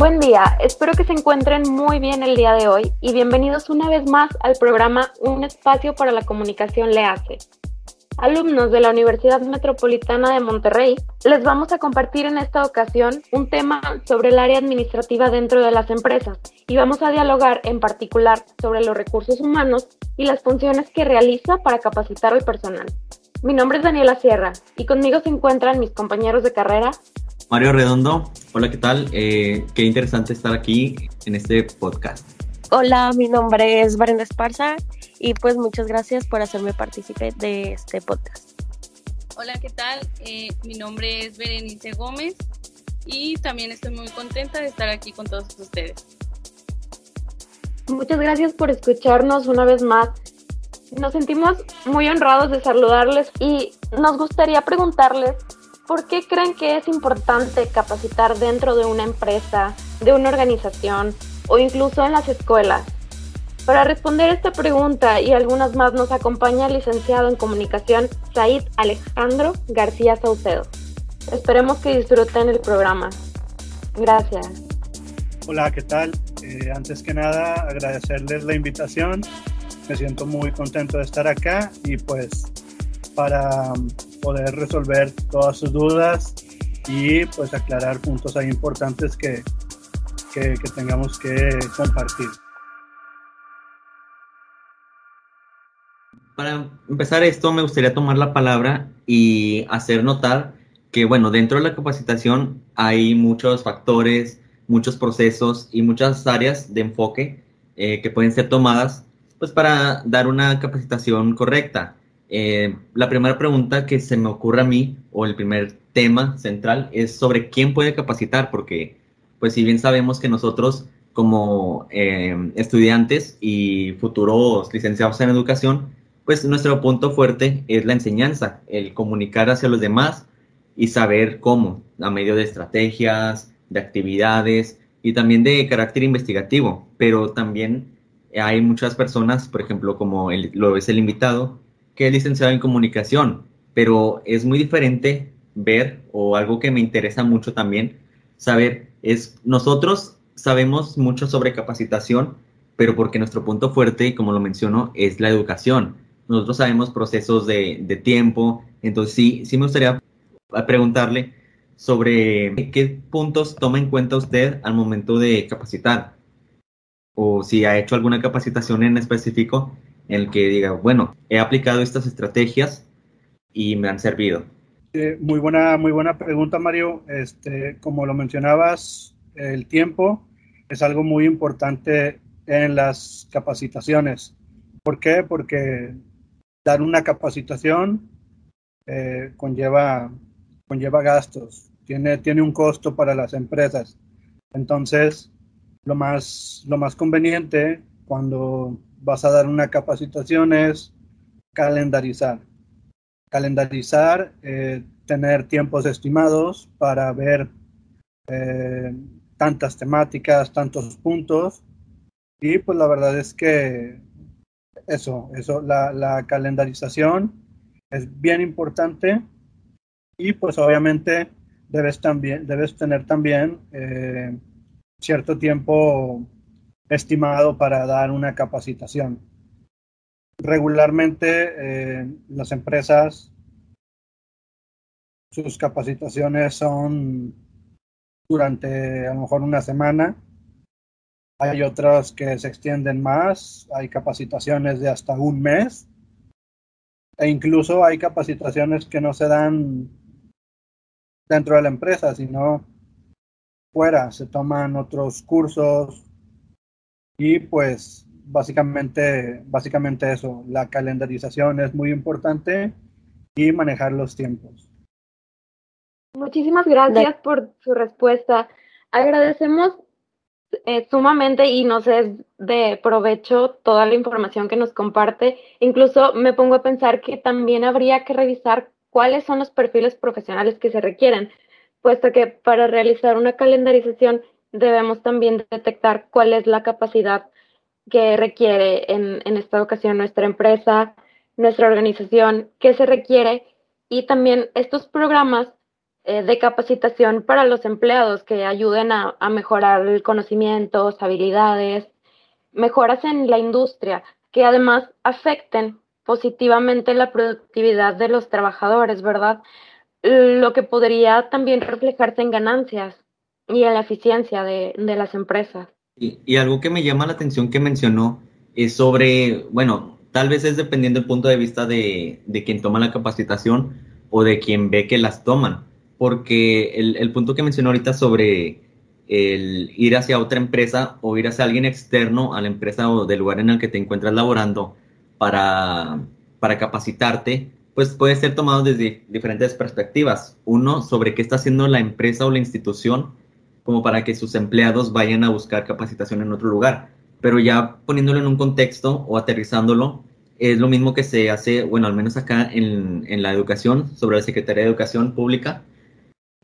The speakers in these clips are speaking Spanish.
Buen día, espero que se encuentren muy bien el día de hoy y bienvenidos una vez más al programa Un espacio para la comunicación le hace. Alumnos de la Universidad Metropolitana de Monterrey, les vamos a compartir en esta ocasión un tema sobre el área administrativa dentro de las empresas y vamos a dialogar en particular sobre los recursos humanos y las funciones que realiza para capacitar al personal. Mi nombre es Daniela Sierra y conmigo se encuentran mis compañeros de carrera Mario Redondo, hola, ¿qué tal? Eh, qué interesante estar aquí en este podcast. Hola, mi nombre es Brenda Esparza y pues muchas gracias por hacerme partícipe de este podcast. Hola, ¿qué tal? Eh, mi nombre es Berenice Gómez y también estoy muy contenta de estar aquí con todos ustedes. Muchas gracias por escucharnos una vez más. Nos sentimos muy honrados de saludarles y nos gustaría preguntarles ¿por qué creen que es importante capacitar dentro de una empresa, de una organización o incluso en las escuelas? Para responder esta pregunta y algunas más nos acompaña el licenciado en comunicación Said Alejandro García Saucedo. Esperemos que disfruten el programa. Gracias. Hola, ¿qué tal? Eh, antes que nada, agradecerles la invitación. Me siento muy contento de estar acá y pues para poder resolver todas sus dudas y pues aclarar puntos ahí importantes que, que, tengamos que compartir. Para empezar esto, me gustaría tomar la palabra y hacer notar que, bueno, dentro de la capacitación hay muchos factores, muchos procesos y muchas áreas de enfoque eh, que pueden ser tomadas pues para dar una capacitación correcta. Eh, la primera pregunta que se me ocurre a mí, o el primer tema central, es sobre quién puede capacitar, porque, pues, si bien sabemos que nosotros, como eh, estudiantes y futuros licenciados en educación, pues nuestro punto fuerte es la enseñanza, el comunicar hacia los demás y saber cómo, a medio de estrategias, de actividades y también de carácter investigativo. Pero también hay muchas personas, por ejemplo, como lo es el invitado, que es licenciado en comunicación, pero es muy diferente ver, o algo que me interesa mucho también, saber, es nosotros sabemos mucho sobre capacitación, pero porque nuestro punto fuerte, como lo menciono, es la educación. Nosotros sabemos procesos de, de tiempo, entonces sí, sí me gustaría preguntarle sobre qué puntos toma en cuenta usted al momento de capacitar, o si ha hecho alguna capacitación en específico en el que diga, bueno, he aplicado estas estrategias y me han servido? Eh, muy, buena, muy buena pregunta, Mario. Este, como lo mencionabas, el tiempo es algo muy importante en las capacitaciones. ¿Por qué? Porque dar una capacitación eh, conlleva, conlleva gastos, tiene, tiene un costo para las empresas. Entonces, lo más, lo más conveniente cuando vas a dar una capacitación es calendarizar. Calendarizar, eh, tener tiempos estimados para ver eh, tantas temáticas, tantos puntos. Y pues la verdad es que eso, eso, la, calendarización es bien importante y pues obviamente debes, también, debes tener también eh, cierto tiempo estimado para dar una capacitación. Regularmente eh, las empresas, sus capacitaciones son durante a lo mejor una semana. Hay otras que se extienden más, hay capacitaciones de hasta un mes e incluso hay capacitaciones que no se dan dentro de la empresa, sino fuera, se toman otros cursos, y pues básicamente, básicamente eso, la calendarización es muy importante y manejar los tiempos. Muchísimas gracias por su respuesta. Agradecemos eh, sumamente y nos es de provecho toda la información que nos comparte. Incluso me pongo a pensar que también habría que revisar cuáles son los perfiles profesionales que se requieren, puesto que para realizar una calendarización debemos también detectar cuál es la capacidad que requiere en, esta ocasión nuestra empresa, nuestra organización, qué se requiere y también estos programas eh, de capacitación para los empleados que ayuden a, mejorar conocimientos, habilidades, mejoras en la industria que además afecten positivamente la productividad de los trabajadores, ¿verdad? Lo que podría también reflejarse en ganancias y en la eficiencia de, las empresas. Y, algo que me llama la atención que mencionó es sobre, bueno, tal vez es dependiendo del punto de vista de, de quien toma la capacitación o de quien ve que las toman porque el, punto que mencionó ahorita sobre el ir hacia otra empresa o ir hacia alguien externo a la empresa o del lugar en el que te encuentras laborando para, para capacitarte, pues puede ser tomado desde diferentes perspectivas. Uno, sobre qué está haciendo la empresa o la institución como para que sus empleados vayan a buscar capacitación en otro lugar. Pero ya poniéndolo en un contexto o aterrizándolo, es lo mismo que se hace, bueno, al menos acá en, en la educación, sobre la Secretaría de Educación Pública,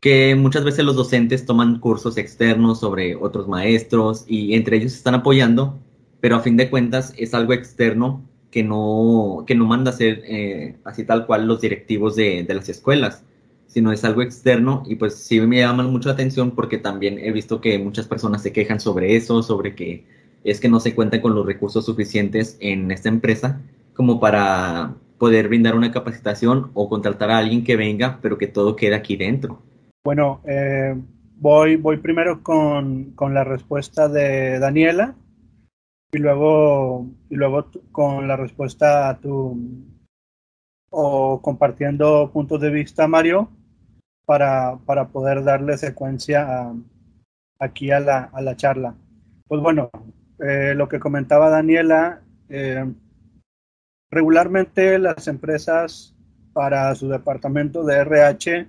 que muchas veces los docentes toman cursos externos sobre otros maestros y entre ellos están apoyando, pero a fin de cuentas es algo externo que no, que no manda a ser eh, así tal cual los directivos de, de, las escuelas, sino es algo externo y pues sí me llama mucho la atención porque también he visto que muchas personas se quejan sobre eso, sobre que es que no se cuenta con los recursos suficientes en esta empresa como para poder brindar una capacitación o contratar a alguien que venga, pero que todo quede aquí dentro. Bueno, eh, voy, voy primero con, la respuesta de Daniela y luego, y luego con la respuesta a tu o compartiendo puntos de vista, Mario, para, poder darle secuencia aquí a la, a la charla. Pues bueno, eh, lo que comentaba Daniela, eh, regularmente las empresas para su departamento de RH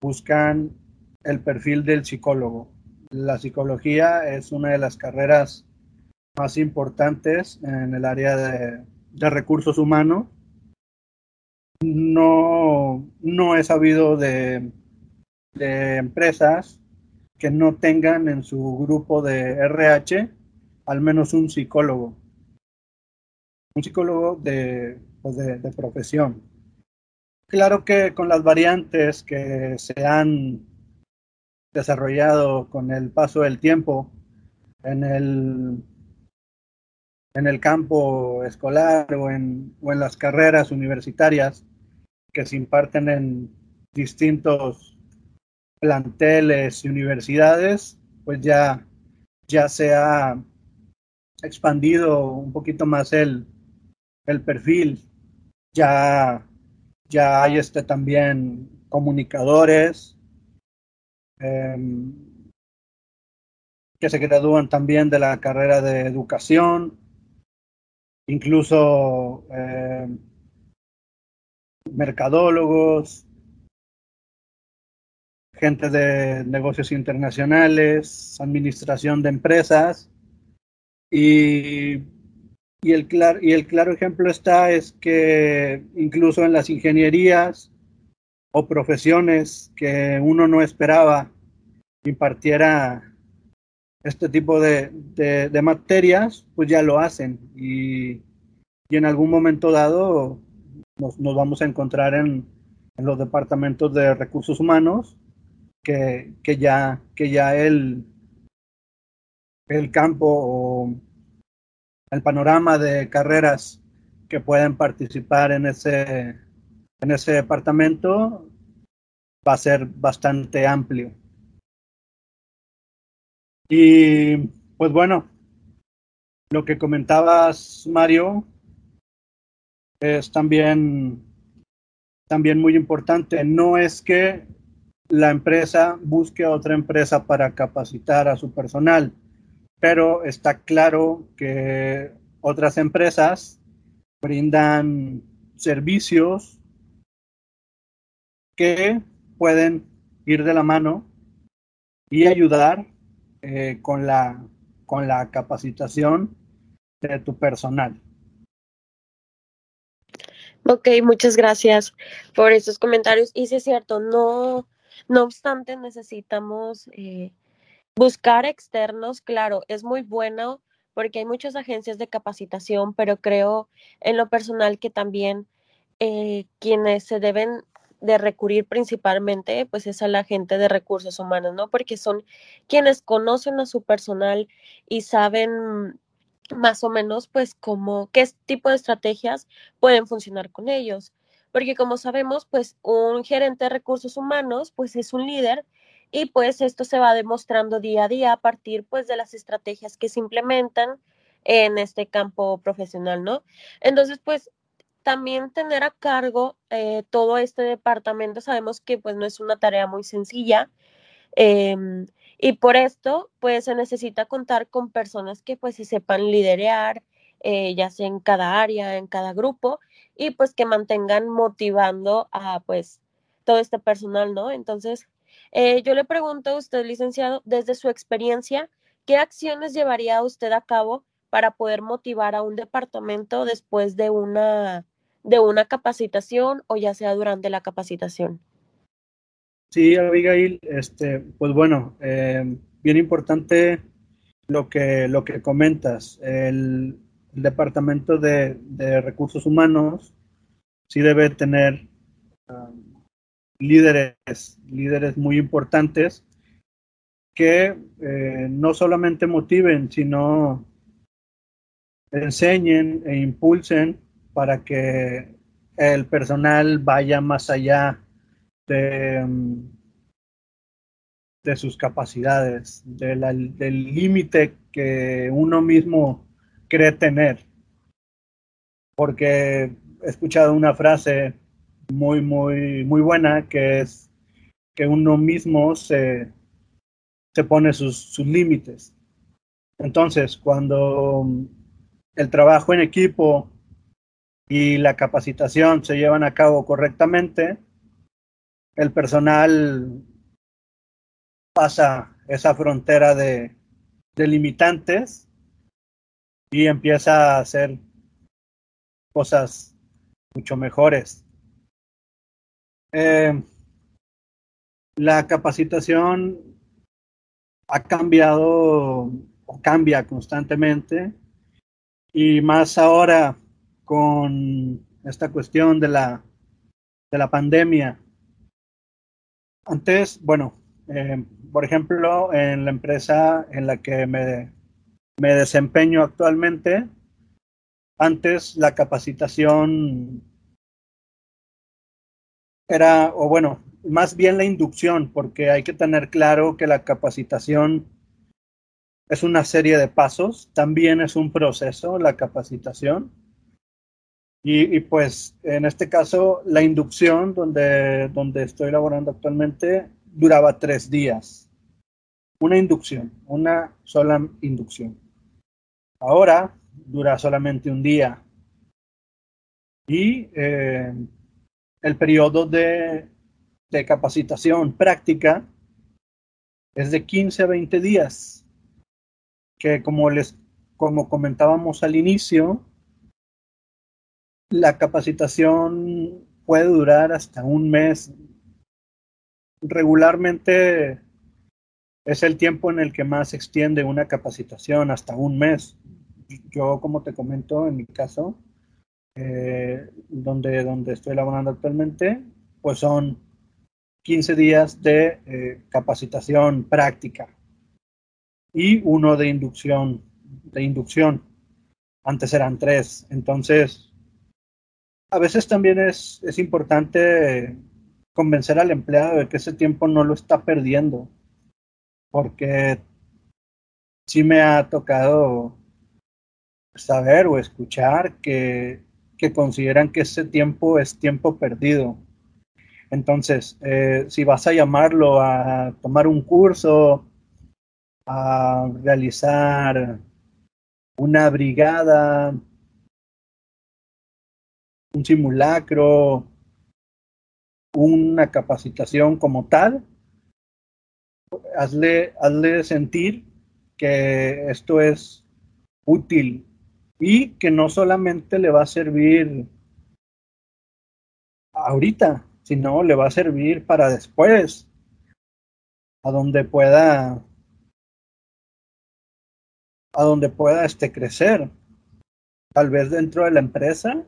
buscan el perfil del psicólogo. La psicología es una de las carreras más importantes en el área de, recursos humanos. No, no he sabido de, de empresas que no tengan en su grupo de RH al menos un psicólogo. Un psicólogo de, pues de profesión. Claro que con las variantes que se han desarrollado con el paso del tiempo en el, en el campo escolar o en, o en las carreras universitarias que se imparten en distintos planteles y universidades, pues ya, ya se ha expandido un poquito más el, el perfil, ya ya hay este también comunicadores em, que se gradúan también de la carrera de educación, incluso em, mercadólogos, gente de negocios internacionales, administración de empresas. Y y el, y el claro ejemplo está es que incluso en las ingenierías o profesiones que uno no esperaba impartiera este tipo de, de, materias, pues ya lo hacen. Y, y en algún momento dado nos, nos vamos a encontrar en, en, los departamentos de recursos humanos que, que ya, que ya el, el campo o el panorama de carreras que pueden participar en ese, en ese departamento va a ser bastante amplio. Y pues bueno, lo que comentabas, Mario, es también, también muy importante. No es que la empresa busque a otra empresa para capacitar a su personal pero está claro que otras empresas brindan servicios que pueden ir de la mano y ayudar eh, con, la, con la capacitación de tu personal. Ok, muchas gracias por esos comentarios. Y si es cierto, no, no obstante, necesitamos eh, Buscar externos, claro, es muy bueno porque hay muchas agencias de capacitación, pero creo en lo personal que también eh, quienes se deben de recurrir principalmente, pues es a la gente de recursos humanos, ¿no? Porque son quienes conocen a su personal y saben más o menos, pues, cómo, qué tipo de estrategias pueden funcionar con ellos. Porque como sabemos, pues, un gerente de recursos humanos, pues, es un líder y pues esto se va demostrando día a día a partir, pues, de las estrategias que se implementan en este campo profesional, ¿no? Entonces, pues, también tener a cargo eh, todo este departamento, sabemos que pues no es una tarea muy sencilla em, y por esto pues se necesita contar con personas que pues se sepan liderear, eh, ya sea en cada área, en cada grupo y pues que mantengan motivando a pues todo este personal, ¿no? Entonces, eh, yo le pregunto a usted, licenciado, desde su experiencia, ¿qué acciones llevaría usted a cabo para poder motivar a un departamento después de una de una capacitación o ya sea durante la capacitación. Sí, Abigail, este, pues bueno, eh, bien importante lo que, lo que comentas. El, Departamento de, Recursos Humanos sí debe tener um, líderes, líderes muy importantes que eh, no solamente motiven, sino enseñen e impulsen para que el personal vaya más allá de, de sus capacidades, del límite que uno mismo cree tener. Porque he escuchado una frase muy, muy, muy buena que es que uno mismo se, se pone sus, sus límites. Entonces, cuando el trabajo en equipo y la capacitación se llevan a cabo correctamente, el personal pasa esa frontera de, limitantes y empieza a hacer cosas mucho mejores. Eh, la capacitación ha cambiado o cambia constantemente y más ahora con esta cuestión de la, de la pandemia. Antes, bueno, eh, por ejemplo, en la empresa en la que me, me desempeño actualmente, antes la capacitación era, o bueno, más bien la inducción, porque hay que tener claro que la capacitación es una serie de pasos, también es un proceso, la capacitación. Y, pues en este caso la inducción donde, donde estoy laborando actualmente duraba tres días. Una inducción, una sola inducción. Ahora dura solamente un día. Y eh, el periodo de, de capacitación práctica es de 15 a 20 días, que como les como comentábamos al inicio, la capacitación puede durar hasta un mes. Regularmente es el tiempo en el que más se extiende una capacitación, hasta un mes. Yo, como te comento, en mi caso, eh, donde, donde estoy laborando actualmente, pues son 15 días de eh, capacitación práctica y uno de inducción, de inducción. Antes eran tres. Entonces, a veces también es, es importante convencer al empleado de que ese tiempo no lo está perdiendo, porque sí me ha tocado saber o escuchar que, que consideran que ese tiempo es tiempo perdido. Entonces, eh, si vas a llamarlo a tomar un curso, a realizar una brigada, un simulacro, una capacitación como tal, hazle, hazle sentir que esto es útil y que no solamente le va a servir ahorita, sino le va a servir para después, a donde pueda a donde pueda este, crecer. Tal vez dentro de la empresa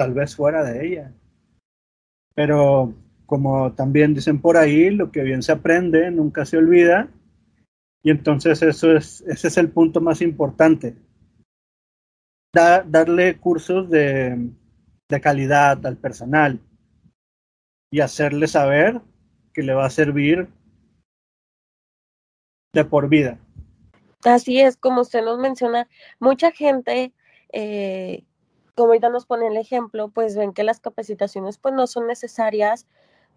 tal vez fuera de ella. Pero como también dicen por ahí, lo que bien se aprende nunca se olvida. Y entonces eso es, ese es el punto más importante. darle cursos de, de calidad al personal y hacerle saber que le va a servir de por vida. Así es, como usted nos menciona, mucha gente, eh, como ahorita nos pone el ejemplo, pues ven que las capacitaciones pues no son necesarias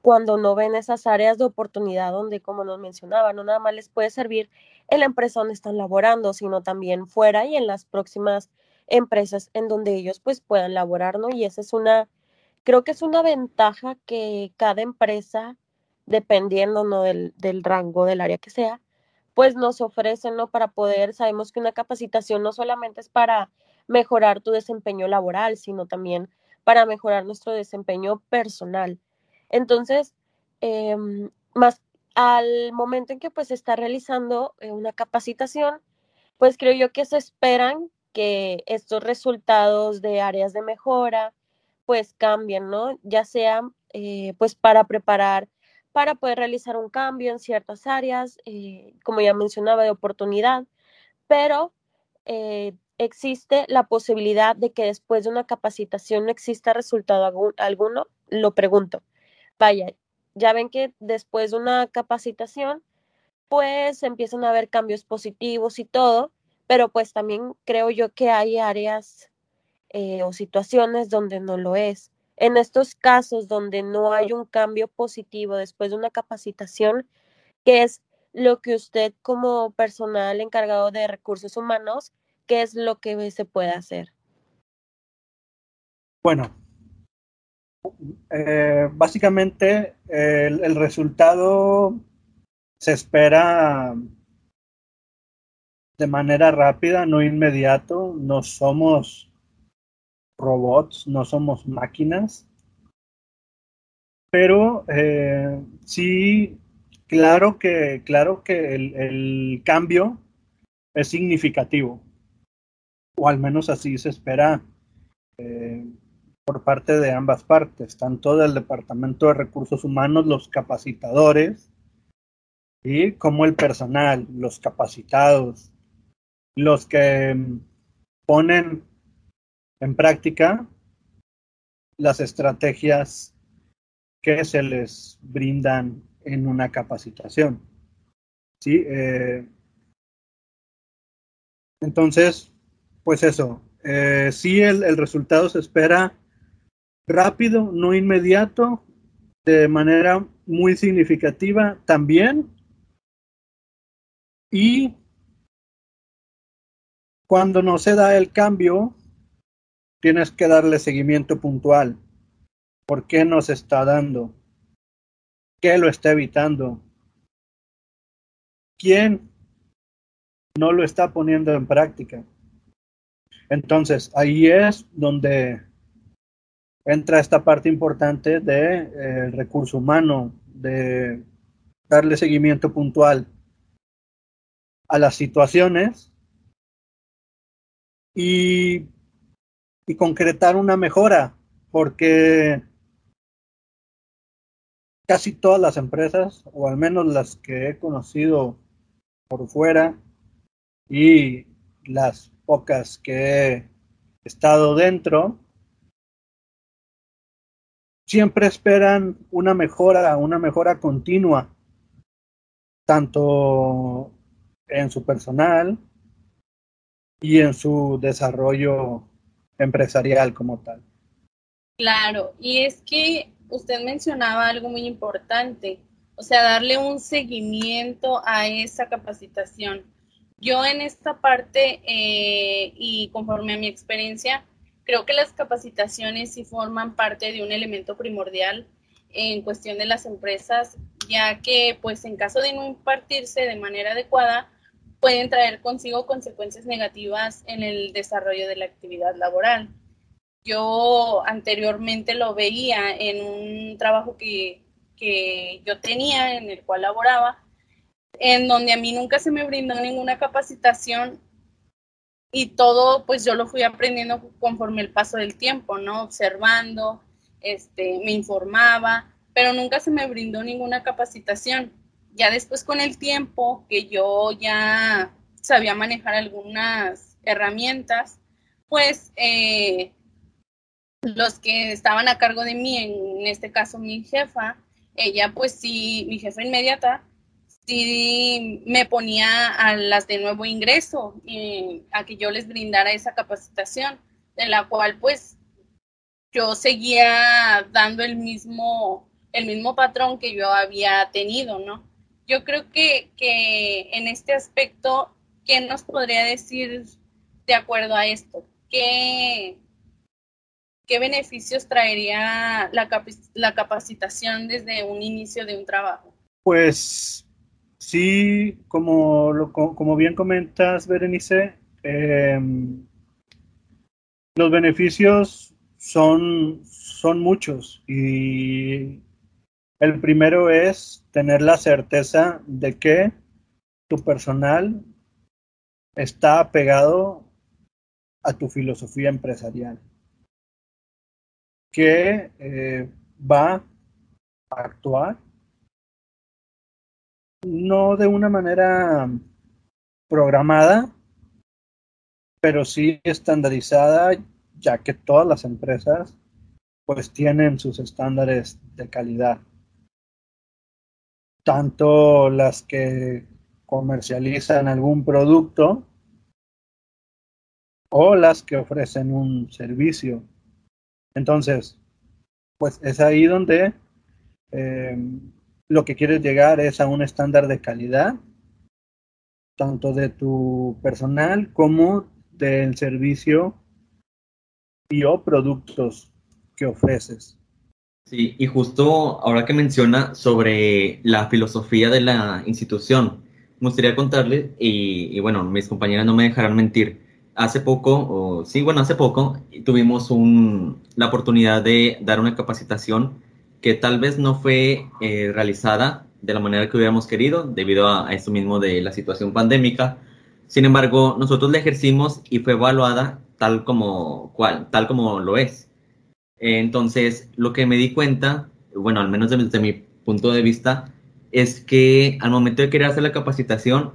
cuando no ven esas áreas de oportunidad donde, como nos mencionaba, no nada más les puede servir en la empresa donde están laborando, sino también fuera y en las próximas empresas en donde ellos pues puedan laborar, ¿no? Y esa es una, creo que es una ventaja que cada empresa, dependiendo, ¿no? Del, del rango, del área que sea, pues nos ofrecen, ¿no? Para poder, sabemos que una capacitación no solamente es para mejorar tu desempeño laboral, sino también para mejorar nuestro desempeño personal. Entonces, em, más al momento en que pues se está realizando eh, una capacitación, pues creo yo que se esperan que estos resultados de áreas de mejora pues cambien, ¿no? Ya sea eh, pues para preparar, para poder realizar un cambio en ciertas áreas, eh, como ya mencionaba, de oportunidad, pero existe la posibilidad de que después de una capacitación no exista resultado alguno, lo pregunto vaya, ya ven que después de una capacitación, pues empiezan a haber cambios positivos y todo, pero pues también creo yo que hay áreas eh, o situaciones donde no lo es. En estos casos donde no hay un cambio positivo después de una capacitación, ¿qué es lo que usted como personal encargado de recursos humanos, qué es lo que se puede hacer? Bueno, eh, básicamente el, resultado se espera de manera rápida, no inmediato. No somos robots, no somos máquinas. Pero eh, sí, claro que, claro que el, cambio es significativo. O al menos así se espera. Eh, por parte de ambas partes, tanto del Departamento de Recursos Humanos, los capacitadores, y como el personal, los capacitados, los que ponen en práctica las estrategias que se les brindan en una capacitación. ¿Sí? Eh, entonces, pues eso, eh, sí el, el, resultado se espera rápido, no inmediato, de manera muy significativa también. Y cuando no se da el cambio, tienes que darle seguimiento puntual. ¿Por qué no se está dando? ¿Qué lo está evitando? ¿Quién no lo está poniendo en práctica? Entonces, ahí es donde entra esta parte importante del de, eh, recurso humano, de darle seguimiento puntual a las situaciones y, y concretar una mejora, porque casi todas las empresas, o al menos las que he conocido por fuera y las pocas que he estado dentro, siempre esperan una mejora, una mejora continua, tanto en su personal y en su desarrollo empresarial como tal. Claro, y es que usted mencionaba algo muy importante, o sea, darle un seguimiento a esa capacitación. Yo en esta parte eh, y conforme a mi experiencia, Creo que las capacitaciones sí forman parte de un elemento primordial en cuestión de las empresas, ya que pues en caso de no impartirse de manera adecuada, pueden traer consigo consecuencias negativas en el desarrollo de la actividad laboral. Yo anteriormente lo veía en un trabajo que, que yo tenía, en el cual laboraba, en donde a mí nunca se me brindó ninguna capacitación y todo pues yo lo fui aprendiendo conforme el paso del tiempo, ¿no? Observando, este, me informaba, pero nunca se me brindó ninguna capacitación. Ya después con el tiempo que yo ya sabía manejar algunas herramientas, pues eh, los que estaban a cargo de mí, en este caso mi jefa, ella pues sí, mi jefa inmediata, sí me ponía a las de nuevo ingreso eh, a que yo les brindara esa capacitación, de la cual pues yo seguía dando el mismo, el mismo patrón que yo había tenido, ¿no? Yo creo que, que en este aspecto, ¿qué nos podría decir de acuerdo a esto? ¿Qué, qué beneficios traería la, la capacitación desde un inicio de un trabajo? Pues sí, como, como bien comentas, Berenice, em, los beneficios son, son muchos y el primero es tener la certeza de que tu personal está apegado a tu filosofía empresarial que eh, va a actuar no de una manera programada, pero sí estandarizada, ya que todas las empresas pues tienen sus estándares de calidad. Tanto las que comercializan algún producto o las que ofrecen un servicio. Entonces, pues es ahí donde eh, lo que quieres llegar es a un estándar de calidad, tanto de tu personal como del servicio y o productos que ofreces. Sí, y justo ahora que menciona sobre la filosofía de la institución, me gustaría contarle, y, y bueno, mis compañeras no me dejarán mentir, hace poco, o sí, bueno, hace poco tuvimos un, la oportunidad de dar una capacitación que tal vez no fue eh, realizada de la manera que hubiéramos querido debido a, a, esto mismo de la situación pandémica. Sin embargo, nosotros la ejercimos y fue evaluada tal como, cual, tal como lo es. Entonces, lo que me di cuenta, bueno, al menos desde mi punto de vista, es que al momento de querer hacer la capacitación,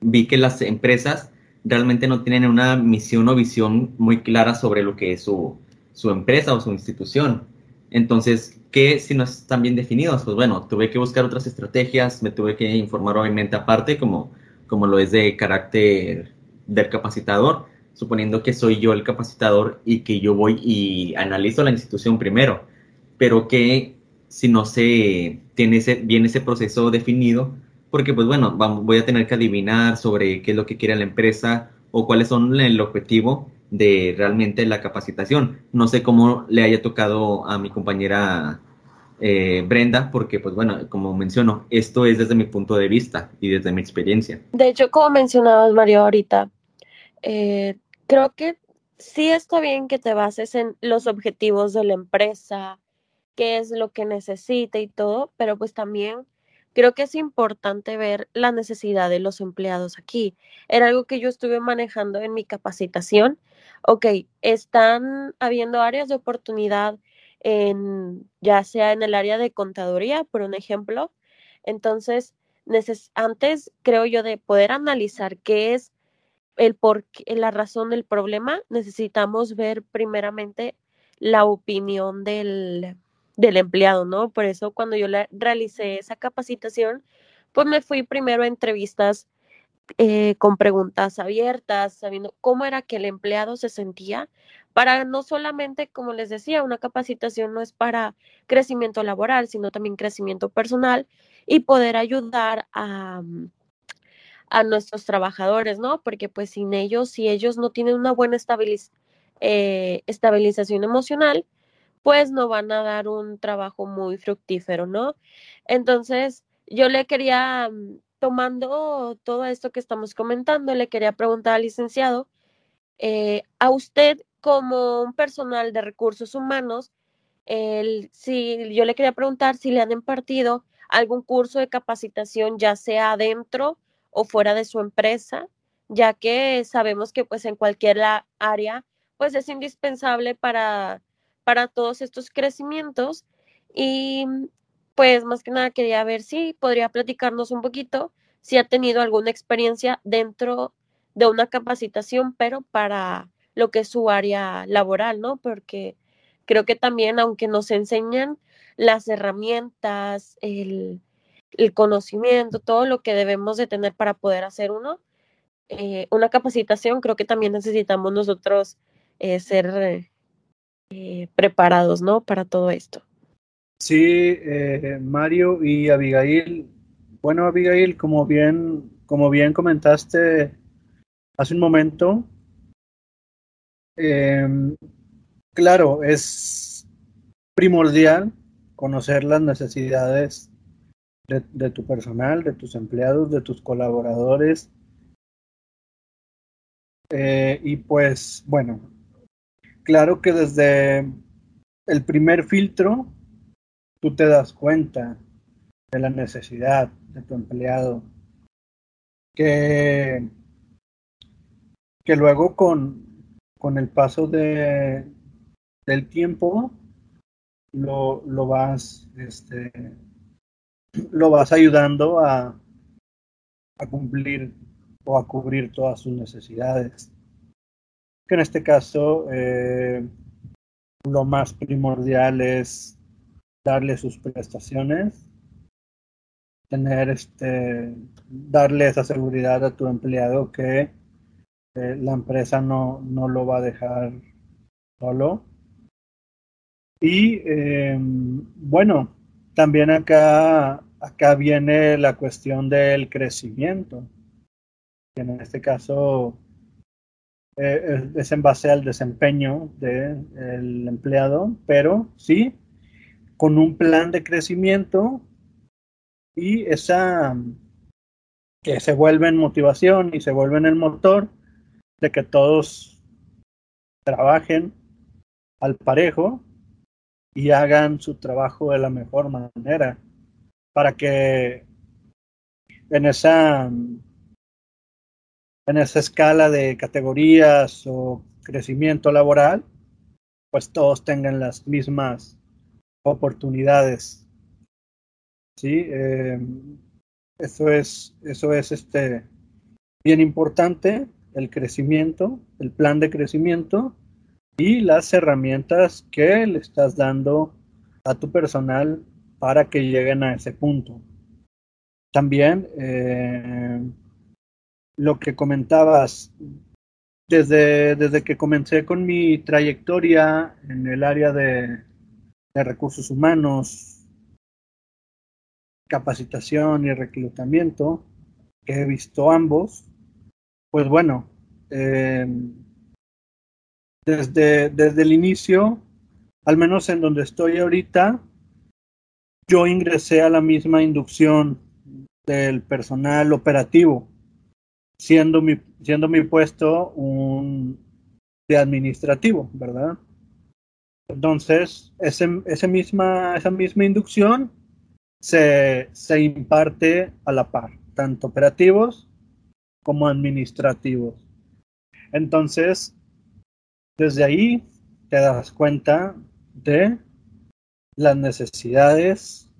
vi que las empresas realmente no tienen una misión o visión muy clara sobre lo que es su, su empresa o su institución. Entonces, ¿qué si no están bien definidos? Pues bueno, tuve que buscar otras estrategias, me tuve que informar obviamente aparte, como, como lo es de carácter del capacitador, suponiendo que soy yo el capacitador y que yo voy y analizo la institución primero, pero que si no se tiene bien ese proceso definido, porque pues bueno, voy a tener que adivinar sobre qué es lo que quiere la empresa o cuáles son el objetivo de realmente la capacitación. No sé cómo le haya tocado a mi compañera eh, Brenda, porque pues bueno, como menciono, esto es desde mi punto de vista y desde mi experiencia. De hecho, como mencionabas Mario ahorita, eh, creo que sí está bien que te bases en los objetivos de la empresa, qué es lo que necesita y todo, pero pues también creo que es importante ver la necesidad de los empleados aquí. Era algo que yo estuve manejando en mi capacitación. Ok, están habiendo áreas de oportunidad en, ya sea en el área de contaduría, por un ejemplo. Entonces, antes creo yo de poder analizar qué es el por la razón del problema, necesitamos ver primeramente la opinión del, del empleado, ¿no? Por eso cuando yo le realicé esa capacitación, pues me fui primero a entrevistas eh, con preguntas abiertas, sabiendo cómo era que el empleado se sentía, para no solamente, como les decía, una capacitación no es para crecimiento laboral, sino también crecimiento personal y poder ayudar a, mm, a nuestros trabajadores, ¿no? Porque pues sin ellos, si ellos no tienen una buena eh, estabilización emocional, pues no van a dar un trabajo muy fructífero, ¿no? Entonces, yo le quería, mm, tomando todo esto que estamos comentando, le quería preguntar al licenciado, eh, a usted como un personal de recursos humanos, el, si yo le quería preguntar si le han impartido algún curso de capacitación, ya sea dentro o fuera de su empresa, ya que sabemos que pues en cualquier área pues es indispensable para, para todos estos crecimientos y pues más que nada quería ver si podría platicarnos un poquito si ha tenido alguna experiencia dentro de una capacitación, pero para lo que es su área laboral, ¿no? Porque creo que también, aunque nos enseñan las herramientas, el, conocimiento, todo lo que debemos de tener para poder hacer uno, eh, una capacitación, creo que también necesitamos nosotros eh, ser eh, preparados, ¿no? Para todo esto. Sí, Mario y Abigail. Bueno, Abigail, como bien, como bien comentaste hace un momento, em, claro, es primordial conocer las necesidades de, tu personal, de tus empleados, de tus colaboradores. Eh, y pues, bueno, claro que desde el primer filtro tú te das cuenta de la necesidad de tu empleado, que, que luego con, con el paso de, del tiempo lo, lo vas este, lo vas ayudando a, a cumplir o a cubrir todas sus necesidades. Que en este caso eh, lo más primordial es darle sus prestaciones, tener este, darle esa seguridad a tu empleado que eh, la empresa no, no lo va a dejar solo y em, bueno, también acá, acá viene la cuestión del crecimiento. En este caso eh, es en base al desempeño del empleado, pero sí con un plan de crecimiento y esa que se vuelve en motivación y se vuelve en el motor de que todos trabajen al parejo y hagan su trabajo de la mejor manera para que en esa en esa escala de categorías o crecimiento laboral pues todos tengan las mismas oportunidades sí eh, eso es eso es este bien importante el crecimiento el plan de crecimiento y las herramientas que le estás dando a tu personal para que lleguen a ese punto. También eh, lo que comentabas, desde, desde que comencé con mi trayectoria en el área de, recursos humanos, capacitación y reclutamiento, que he visto ambos, pues bueno, eh, desde, desde el inicio, al menos en donde estoy ahorita, yo ingresé a la misma inducción del personal operativo, siendo mi, siendo mi puesto un de administrativo, ¿verdad? Entonces, ese, ese misma, esa misma inducción se, se imparte a la par, tanto operativos como administrativos. Entonces, desde ahí te das cuenta de las necesidades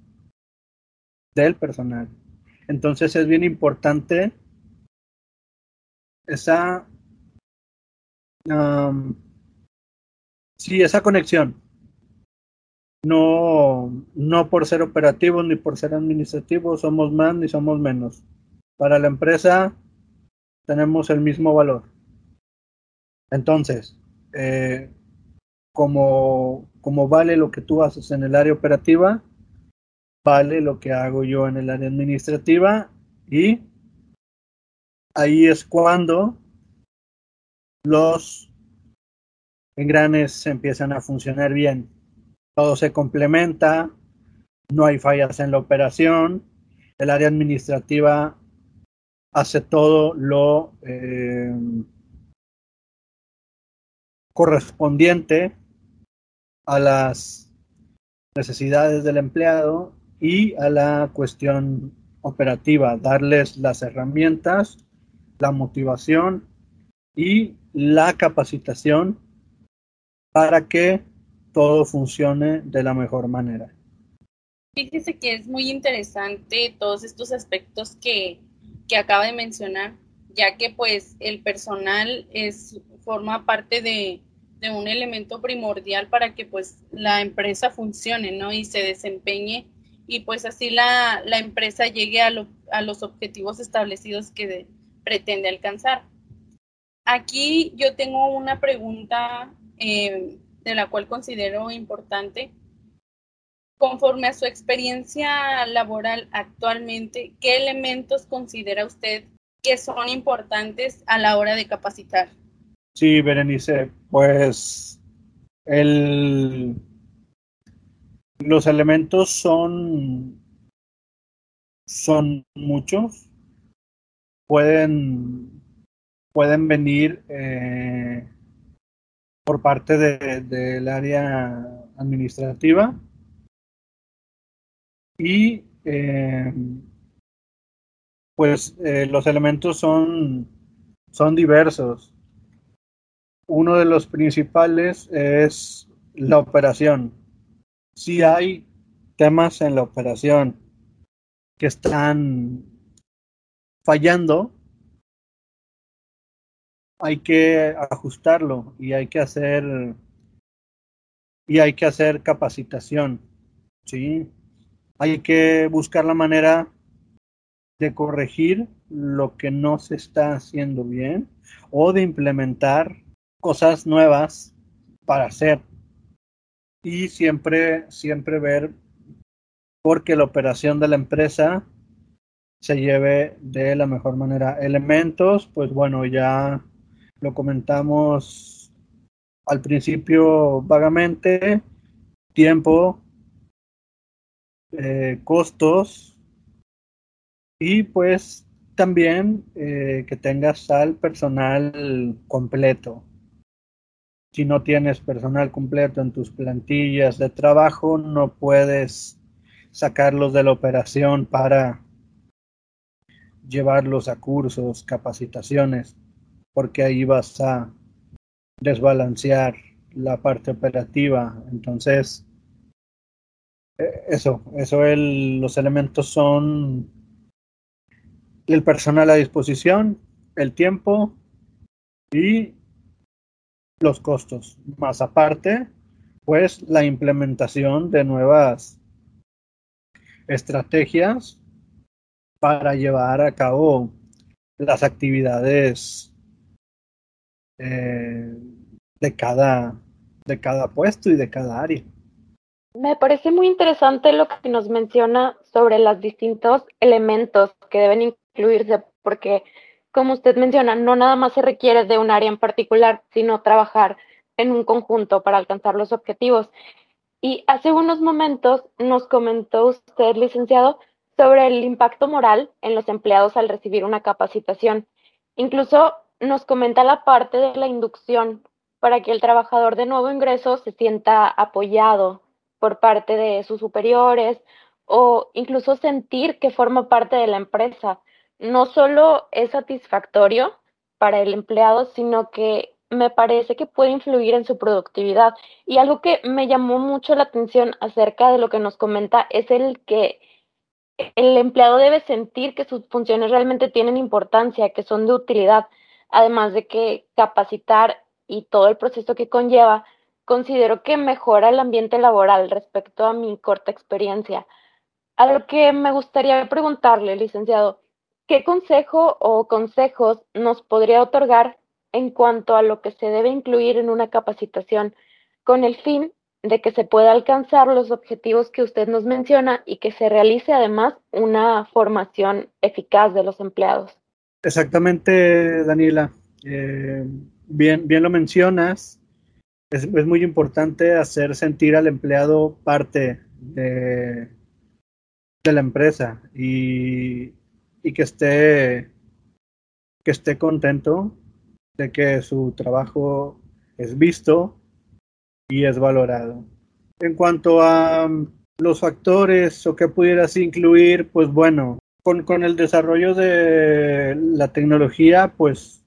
del personal. Entonces es bien importante esa, sí, esa conexión. No, no por ser operativos ni por ser administrativos somos más ni somos menos. Para la empresa tenemos el mismo valor. Entonces, eh, como, como vale lo que tú haces en el área operativa, vale lo que hago yo en el área administrativa y ahí es cuando los engranes empiezan a funcionar bien. Todo se complementa, no hay fallas en la operación, el área administrativa hace todo lo eh, correspondiente a las necesidades del empleado y a la cuestión operativa, darles las herramientas, la motivación y la capacitación para que todo funcione de la mejor manera. Fíjese que es muy interesante todos estos aspectos que, que acaba de mencionar, ya que pues el personal es, forma parte de, de un elemento primordial para que pues la empresa funcione, ¿no? Y se desempeñe y pues así la, empresa llegue a, a, los objetivos establecidos que pretende alcanzar. Aquí yo tengo una pregunta eh, de la cual considero importante. Conforme a su experiencia laboral actualmente, ¿qué elementos considera usted que son importantes a la hora de capacitar? Sí, Berenice, pues el, los elementos son, son muchos. Pueden, pueden venir eh, por parte del área administrativa y eh, pues eh, los elementos son, son diversos. Uno de los principales es la operación si hay temas en la operación que están fallando, hay que ajustarlo y hay que hacer y hay que hacer capacitación, ¿sí? Hay que buscar la manera de corregir lo que no se está haciendo bien o de implementar cosas nuevas para hacer y siempre, siempre ver porque la operación de la empresa se lleve de la mejor manera. Elementos, pues bueno, ya lo comentamos al principio vagamente, tiempo, eh, costos y pues también eh, que tengas al personal completo. Si no tienes personal completo en tus plantillas de trabajo, no puedes sacarlos de la operación para llevarlos a cursos, capacitaciones, porque ahí vas a desbalancear la parte operativa. Entonces, eh, eso, eso el, los elementos son el personal a disposición, el tiempo y los costos, más aparte, pues la implementación de nuevas estrategias para llevar a cabo las actividades eh, de, cada, de cada puesto y de cada área. Me parece muy interesante lo que nos menciona sobre los distintos elementos que deben incluirse, porque como usted menciona, no nada más se requiere de un área en particular, sino trabajar en un conjunto para alcanzar los objetivos. Y hace unos momentos nos comentó usted, licenciado, sobre el impacto moral en los empleados al recibir una capacitación. Incluso nos comenta la parte de la inducción para que el trabajador de nuevo ingreso se sienta apoyado por parte de sus superiores o incluso sentir que forma parte de la empresa no solo es satisfactorio para el empleado, sino que me parece que puede influir en su productividad. Y algo que me llamó mucho la atención acerca de lo que nos comenta es el que el empleado debe sentir que sus funciones realmente tienen importancia, que son de utilidad, además de que capacitar y todo el proceso que conlleva, considero que mejora el ambiente laboral respecto a mi corta experiencia. Algo que me gustaría preguntarle, licenciado, ¿Qué consejo o consejos nos podría otorgar en cuanto a lo que se debe incluir en una capacitación con el fin de que se pueda alcanzar los objetivos que usted nos menciona y que se realice además una formación eficaz de los empleados? Exactamente, Daniela. Eh, bien, bien lo mencionas. Es, es, muy importante hacer sentir al empleado parte de, de la empresa y, y que esté, que esté contento de que su trabajo es visto y es valorado. En cuanto a los factores o qué pudieras incluir, pues bueno, con, con el desarrollo de la tecnología, pues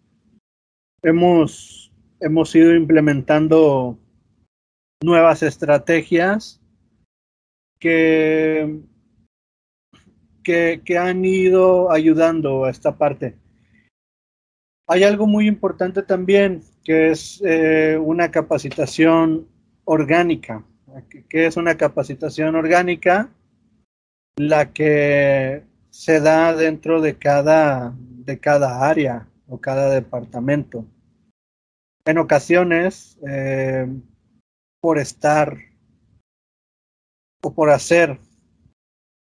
hemos, hemos ido implementando nuevas estrategias que, que, que, han ido ayudando a esta parte. Hay algo muy importante también, que es eh, una capacitación orgánica. ¿Qué es una capacitación orgánica? La que se da dentro de cada, de cada área o cada departamento. En ocasiones, eh, por estar o por hacer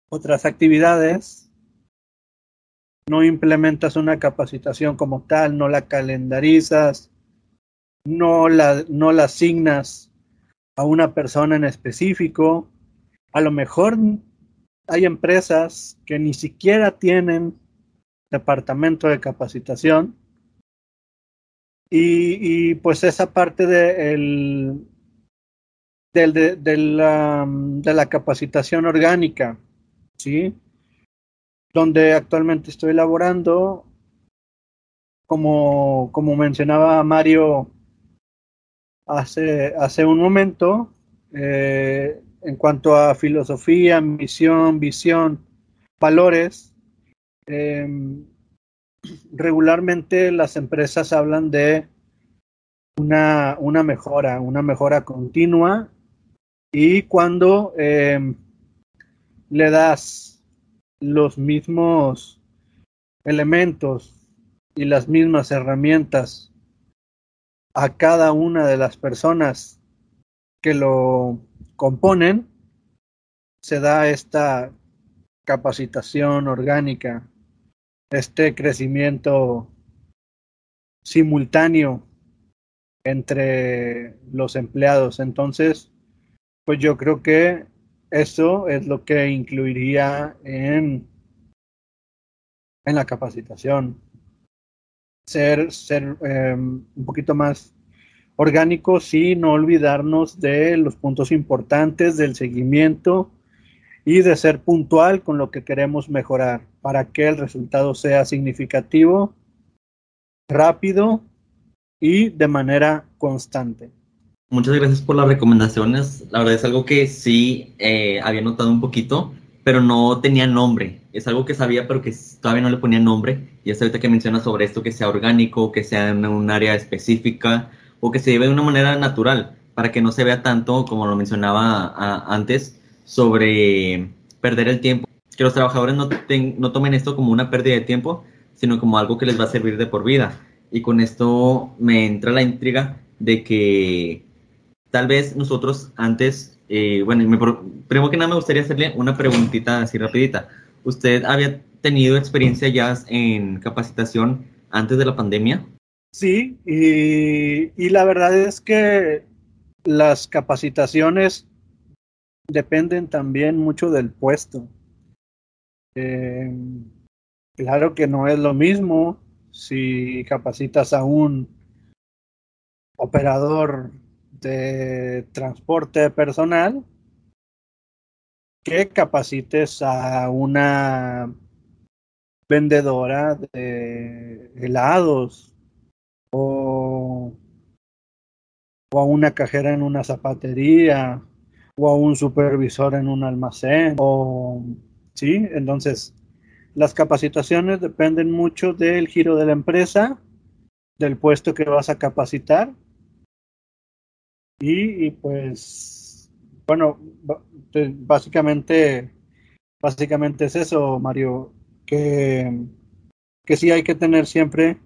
otras actividades, no implementas una capacitación como tal, no la calendarizas, no la, no la asignas a una persona en específico. A lo mejor hay empresas que ni siquiera tienen departamento de capacitación y, pues esa parte de, el, del, de, de, la, de la capacitación orgánica, ¿sí? Donde actualmente estoy elaborando, como, como mencionaba Mario hace, hace un momento, eh, en cuanto a filosofía, misión, visión, valores, eh, regularmente las empresas hablan de una, una, mejora, una mejora continua y cuando eh, le das los mismos elementos y las mismas herramientas a cada una de las personas que lo componen, se da esta capacitación orgánica, este crecimiento simultáneo entre los empleados. Entonces, pues yo creo que eso es lo que incluiría en, en la capacitación. Ser, ser eh, un poquito más orgánicos y no olvidarnos de los puntos importantes del seguimiento y de ser puntual con lo que queremos mejorar para que el resultado sea significativo, rápido y de manera constante. Muchas gracias por las recomendaciones. La verdad es algo que sí eh, había notado un poquito, pero no tenía nombre. Es algo que sabía, pero que todavía no le ponía nombre. Y es ahorita que menciona sobre esto, que sea orgánico, que sea en un área específica, o que se lleve de una manera natural, para que no se vea tanto, como lo mencionaba antes, sobre perder el tiempo. Que los trabajadores no, no tomen esto como una pérdida de tiempo, sino como algo que les va a servir de por vida. Y con esto me entra la intriga de que tal vez nosotros antes, eh, bueno, me, primero que nada me gustaría hacerle una preguntita así rapidita. ¿Usted había tenido experiencia ya en capacitación antes de la pandemia? Sí, y, la verdad es que las capacitaciones dependen también mucho del puesto. Eh, claro que no es lo mismo si capacitas a un operador de transporte personal que capacites a una vendedora de helados o, a una cajera en una zapatería o a un supervisor en un almacén o sí, entonces las capacitaciones dependen mucho del giro de la empresa, del puesto que vas a capacitar y, y pues bueno, básicamente básicamente es eso, Mario, que que sí hay que tener siempre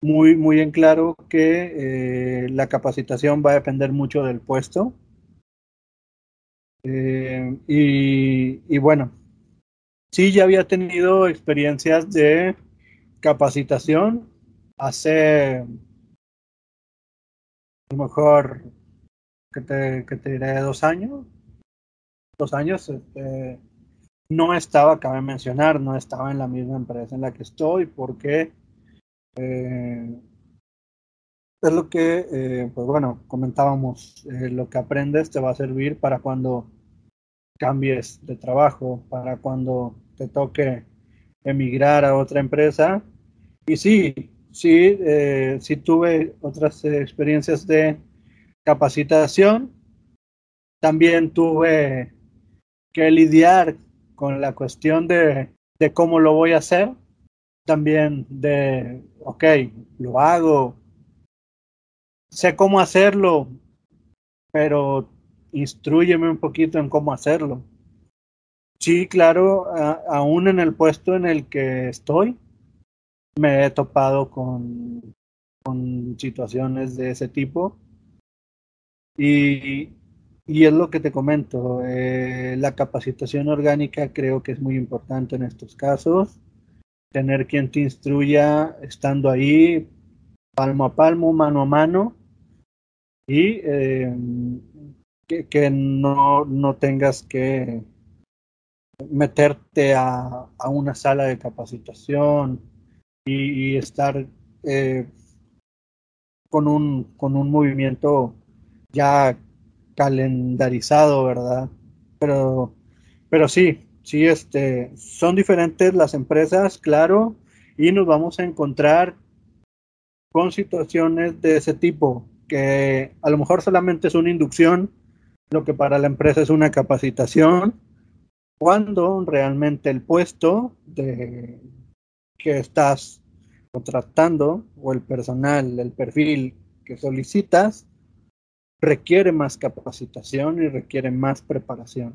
muy, muy en claro que eh, la capacitación va a depender mucho del puesto. Eh, y, y, bueno, sí, ya había tenido experiencias de capacitación hace a lo mejor que te, que te diré dos años. Dos años. Este, no estaba, cabe mencionar, no estaba en la misma empresa en la que estoy porque eh, es lo que, eh, pues bueno, comentábamos, eh, lo que aprendes te va a servir para cuando cambies de trabajo, para cuando te toque emigrar a otra empresa. Y sí, sí, sí tuve otras experiencias de capacitación. También tuve que lidiar con la cuestión de, de cómo lo voy a hacer. También de, ok, lo hago, sé cómo hacerlo, pero instruyeme un poquito en cómo hacerlo. Sí, claro, aún en el puesto en el que estoy, me he topado con, con situaciones de ese tipo. Y, y es lo que te comento, eh, la capacitación orgánica creo que es muy importante en estos casos. Tener quien te instruya estando ahí, palmo a palmo, mano a mano, y eh, que, no, no, tengas que meterte a, a, una sala de capacitación y, estar eh, con, un, con un movimiento ya calendarizado, ¿verdad? Pero, pero sí, sí, este, son diferentes las empresas, claro, y nos vamos a encontrar con situaciones de ese tipo, que a lo mejor solamente es una inducción, lo que para la empresa es una capacitación, cuando realmente el puesto de que estás contratando o el personal, el perfil que solicitas, requiere más capacitación y requiere más preparación.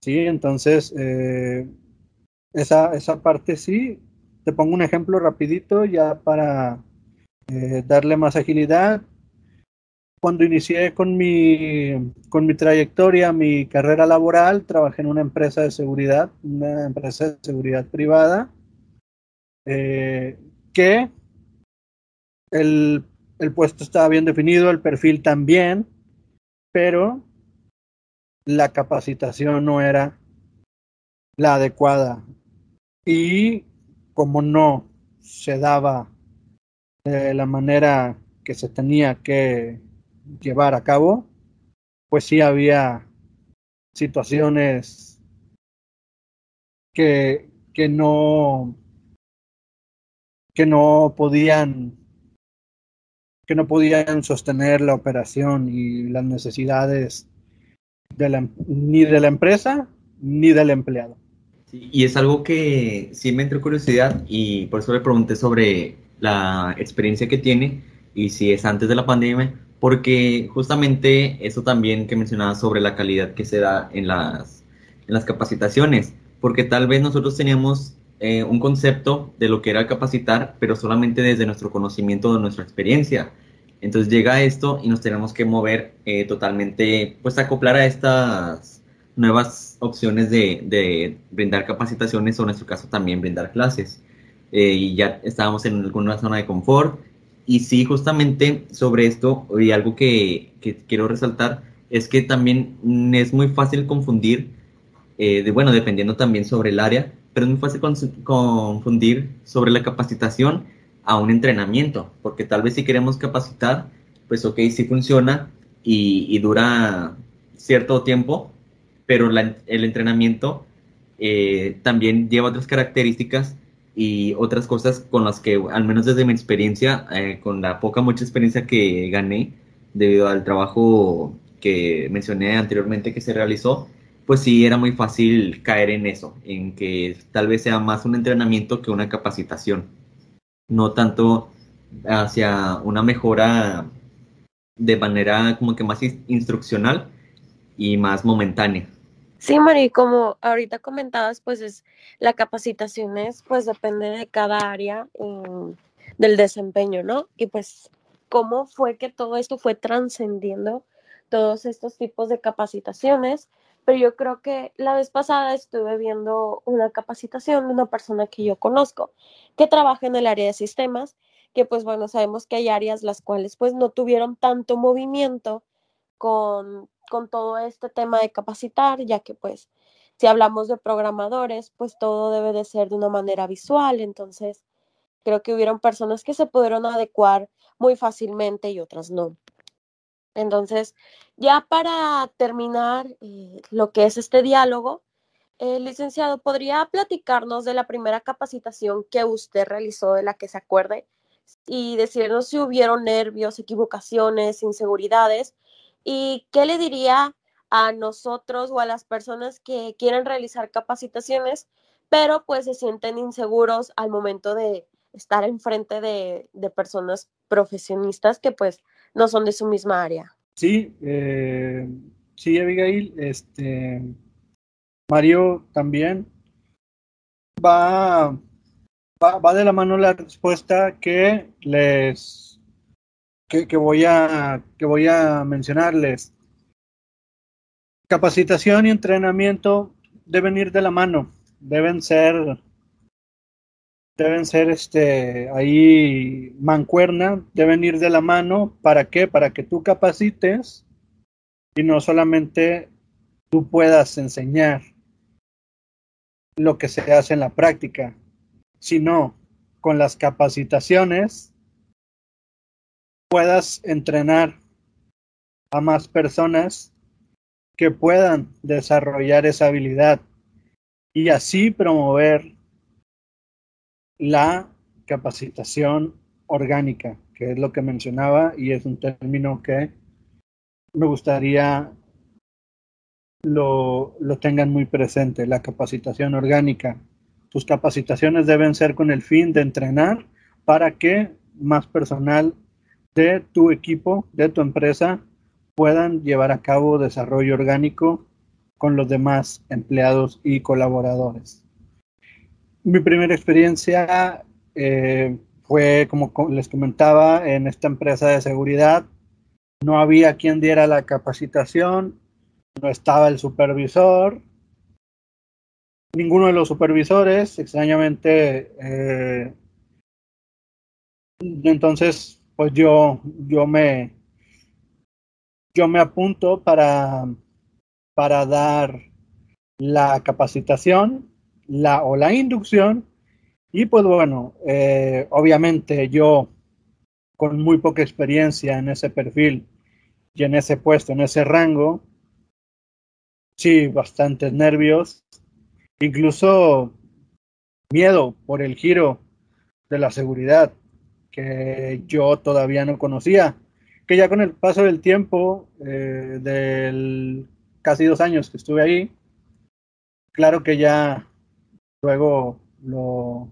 Sí, entonces eh, esa, esa parte sí. Te pongo un ejemplo rapidito ya para eh, darle más agilidad. Cuando inicié con mi, con mi trayectoria, mi carrera laboral, trabajé en una empresa de seguridad, una empresa de seguridad privada, eh, que el, el puesto estaba bien definido, el perfil también, pero la capacitación no era la adecuada. Y como no se daba de la manera que se tenía que llevar a cabo, pues sí había situaciones que, que no que no podían que no podían sostener la operación y las necesidades de la, ni de la empresa ni del empleado. y es algo que sí me entró curiosidad y por eso le pregunté sobre la experiencia que tiene y si es antes de la pandemia, porque justamente eso también que mencionaba sobre la calidad que se da en las, en las capacitaciones, porque tal vez nosotros teníamos eh, un concepto de lo que era capacitar, pero solamente desde nuestro conocimiento, de nuestra experiencia. Entonces llega esto y nos tenemos que mover eh, totalmente, pues acoplar a estas nuevas opciones de, de brindar capacitaciones o en nuestro caso también brindar clases. Eh, y ya estábamos en alguna zona de confort. Y sí, justamente sobre esto, y algo que, que quiero resaltar, es que también es muy fácil confundir, de, bueno, dependiendo también sobre el área, pero es muy fácil confundir sobre la capacitación a un entrenamiento, porque tal vez si queremos capacitar, pues ok, sí funciona y, dura cierto tiempo, pero el entrenamiento eh, también lleva otras características y otras cosas con las que, al menos desde mi experiencia, eh, con la poca, mucha experiencia que gané debido al trabajo que mencioné anteriormente que se realizó, pues sí era muy fácil caer en eso, en que tal vez sea más un entrenamiento que una capacitación, no tanto hacia una mejora de manera como que más instruccional y más momentánea. Sí, Mari, como ahorita comentabas, pues es la capacitación es, pues depende de cada área mm, del desempeño, ¿no? Y pues cómo fue que todo esto fue trascendiendo todos estos tipos de capacitaciones, pero yo creo que la vez pasada estuve viendo una capacitación de una persona que yo conozco que trabaja en el área de sistemas, que pues bueno, sabemos que hay áreas las cuales pues no tuvieron tanto movimiento con con todo este tema de capacitar, ya que pues si hablamos de programadores, pues todo debe de ser de una manera visual, entonces creo que hubieron personas que se pudieron adecuar muy fácilmente y otras no. Entonces, ya para terminar eh, lo que es este diálogo, licenciado, ¿podría platicarnos de la primera capacitación que usted realizó, de la que se acuerde, y decirnos si hubieron nervios, equivocaciones, inseguridades, y qué le diría a nosotros o a las personas que quieren realizar capacitaciones, pero pues se sienten inseguros al momento de estar enfrente de, de personas profesionistas que pues no son de su misma área. Sí, eh, sí, Abigail, este, Mario también va, va, va, de la mano la respuesta que les que, que, voy a que voy a mencionarles. Capacitación y entrenamiento deben ir de la mano, deben ser deben ser este ahí mancuerna, deben ir de la mano, ¿para qué? Para que tú capacites y no solamente tú puedas enseñar lo que se hace en la práctica, sino con las capacitaciones puedas entrenar a más personas que puedan desarrollar esa habilidad y así promover la capacitación orgánica, que es lo que mencionaba y es un término que me gustaría lo, lo tengan muy presente, la capacitación orgánica. Tus capacitaciones deben ser con el fin de entrenar para que más personal de tu equipo, de tu empresa, puedan llevar a cabo desarrollo orgánico con los demás empleados y colaboradores. Mi primera experiencia eh, fue, como les comentaba, en esta empresa de seguridad. No había quien diera la capacitación, no estaba el supervisor, ninguno de los supervisores, extrañamente. Eh, entonces, pues yo, yo me, yo me apunto para, para dar la capacitación la o la inducción y pues bueno, eh, obviamente yo con muy poca experiencia en ese perfil y en ese puesto, en ese rango, sí, bastantes nervios, incluso miedo por el giro de la seguridad que yo todavía no conocía, que ya con el paso del tiempo, eh, del casi dos años que estuve ahí, claro que ya luego lo,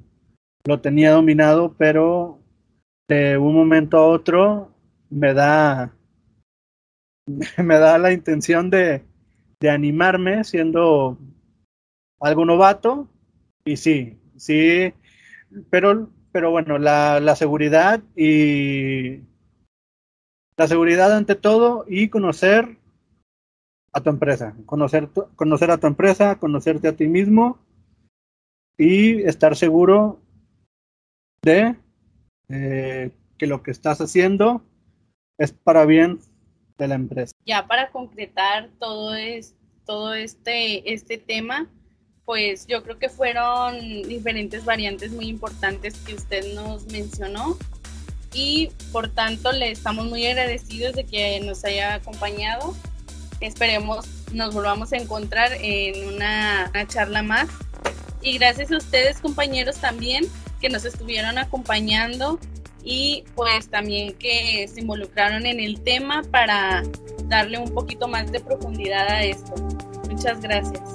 lo tenía dominado, pero de un momento a otro me da me da la intención de, de animarme siendo algo novato. Y sí, sí, pero, pero bueno, la, la seguridad y la seguridad ante todo y conocer a tu empresa, conocer, conocer a tu empresa, conocerte a ti mismo y estar seguro de eh, que lo que estás haciendo es para bien de la empresa. Ya para concretar todo, es, todo este, este tema, pues yo creo que fueron diferentes variantes muy importantes que usted nos mencionó y por tanto le estamos muy agradecidos de que nos haya acompañado. Esperemos nos volvamos a encontrar en una, una charla más y gracias a ustedes compañeros también que nos estuvieron acompañando y pues también que se involucraron en el tema para darle un poquito más de profundidad a esto. Muchas gracias.